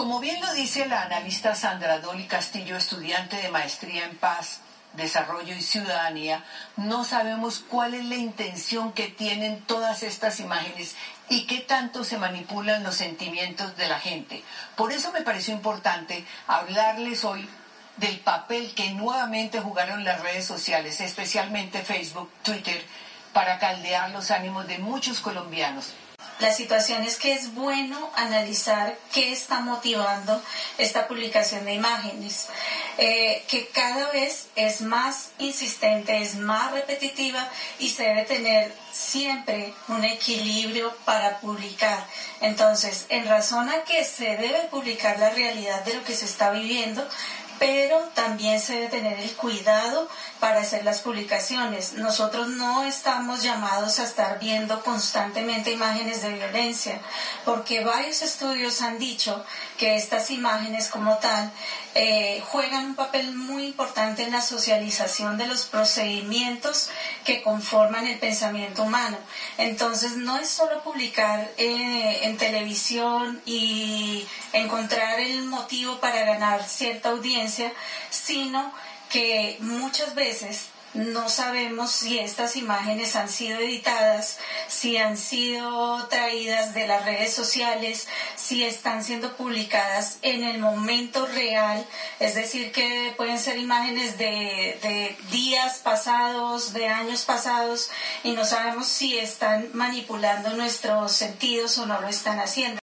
Como bien lo dice la analista Sandra Dolly Castillo, estudiante de maestría en paz, desarrollo y ciudadanía, no sabemos cuál es la intención que tienen todas estas imágenes y qué tanto se manipulan los sentimientos de la gente. Por eso me pareció importante hablarles hoy del papel que nuevamente jugaron las redes sociales, especialmente Facebook, Twitter, para caldear los ánimos de muchos colombianos. La situación es que es bueno analizar qué está motivando esta publicación de imágenes, eh, que cada vez es más insistente, es más repetitiva y se debe tener siempre un equilibrio para publicar. Entonces, en razón a que se debe publicar la realidad de lo que se está viviendo, pero también se debe tener el cuidado para hacer las publicaciones. Nosotros no estamos llamados a estar viendo constantemente imágenes de violencia, porque varios estudios han dicho que estas imágenes como tal eh, juegan un papel muy importante en la socialización de los procedimientos que conforman el pensamiento humano. Entonces, no es solo publicar eh, en televisión y encontrar el motivo para ganar cierta audiencia, sino que muchas veces no sabemos si estas imágenes han sido editadas, si han sido traídas de las redes sociales, si están siendo publicadas en el momento real, es decir, que pueden ser imágenes de, días pasados, de años pasados, y no sabemos si están manipulando nuestros sentidos o no lo están haciendo.